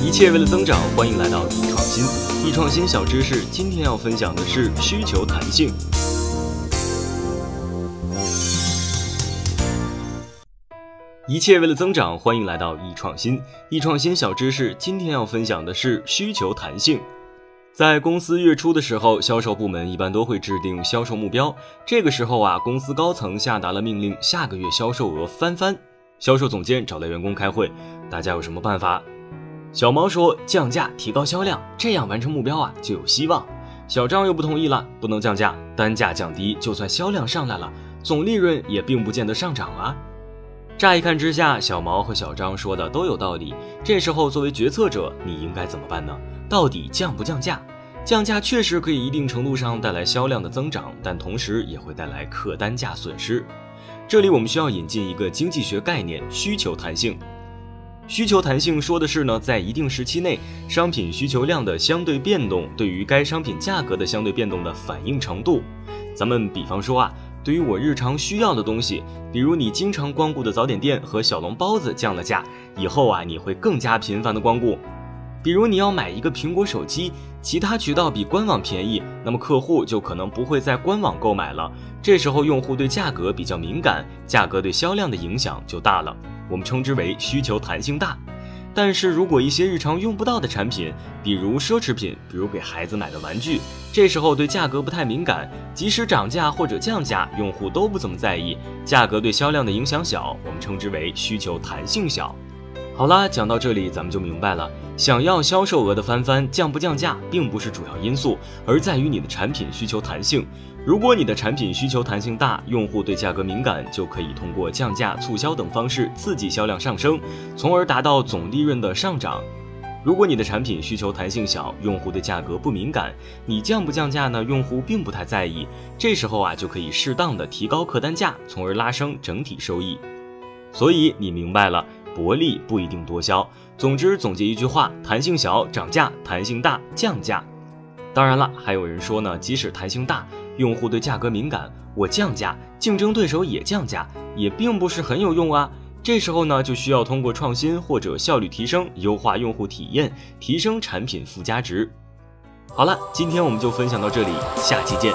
一切为了增长，欢迎来到易创新。易创新小知识，今天要分享的是需求弹性。一切为了增长，欢迎来到易创新。易创新小知识，今天要分享的是需求弹性。在公司月初的时候，销售部门一般都会制定销售目标。这个时候啊，公司高层下达了命令，下个月销售额翻番。销售总监找来员工开会，大家有什么办法？小毛说降价提高销量，这样完成目标啊就有希望。小张又不同意了，不能降价，单价降低，就算销量上来了，总利润也并不见得上涨啊。乍一看之下，小毛和小张说的都有道理。这时候作为决策者，你应该怎么办呢？到底降不降价？降价确实可以一定程度上带来销量的增长，但同时也会带来客单价损失。这里我们需要引进一个经济学概念——需求弹性。需求弹性说的是呢，在一定时期内，商品需求量的相对变动对于该商品价格的相对变动的反应程度。咱们比方说啊，对于我日常需要的东西，比如你经常光顾的早点店和小笼包子降了价，以后啊，你会更加频繁的光顾。比如你要买一个苹果手机，其他渠道比官网便宜，那么客户就可能不会在官网购买了。这时候用户对价格比较敏感，价格对销量的影响就大了。我们称之为需求弹性大。但是如果一些日常用不到的产品，比如奢侈品，比如给孩子买的玩具，这时候对价格不太敏感，即使涨价或者降价，用户都不怎么在意，价格对销量的影响小，我们称之为需求弹性小。好啦，讲到这里，咱们就明白了。想要销售额的翻番，降不降价并不是主要因素，而在于你的产品需求弹性。如果你的产品需求弹性大，用户对价格敏感，就可以通过降价、促销等方式刺激销量上升，从而达到总利润的上涨。如果你的产品需求弹性小，用户对价格不敏感，你降不降价呢？用户并不太在意。这时候啊，就可以适当的提高客单价，从而拉升整体收益。所以你明白了。薄利不一定多销。总之，总结一句话：弹性小涨价，弹性大降价。当然了，还有人说呢，即使弹性大，用户对价格敏感，我降价，竞争对手也降价，也并不是很有用啊。这时候呢，就需要通过创新或者效率提升，优化用户体验，提升产品附加值。好了，今天我们就分享到这里，下期见。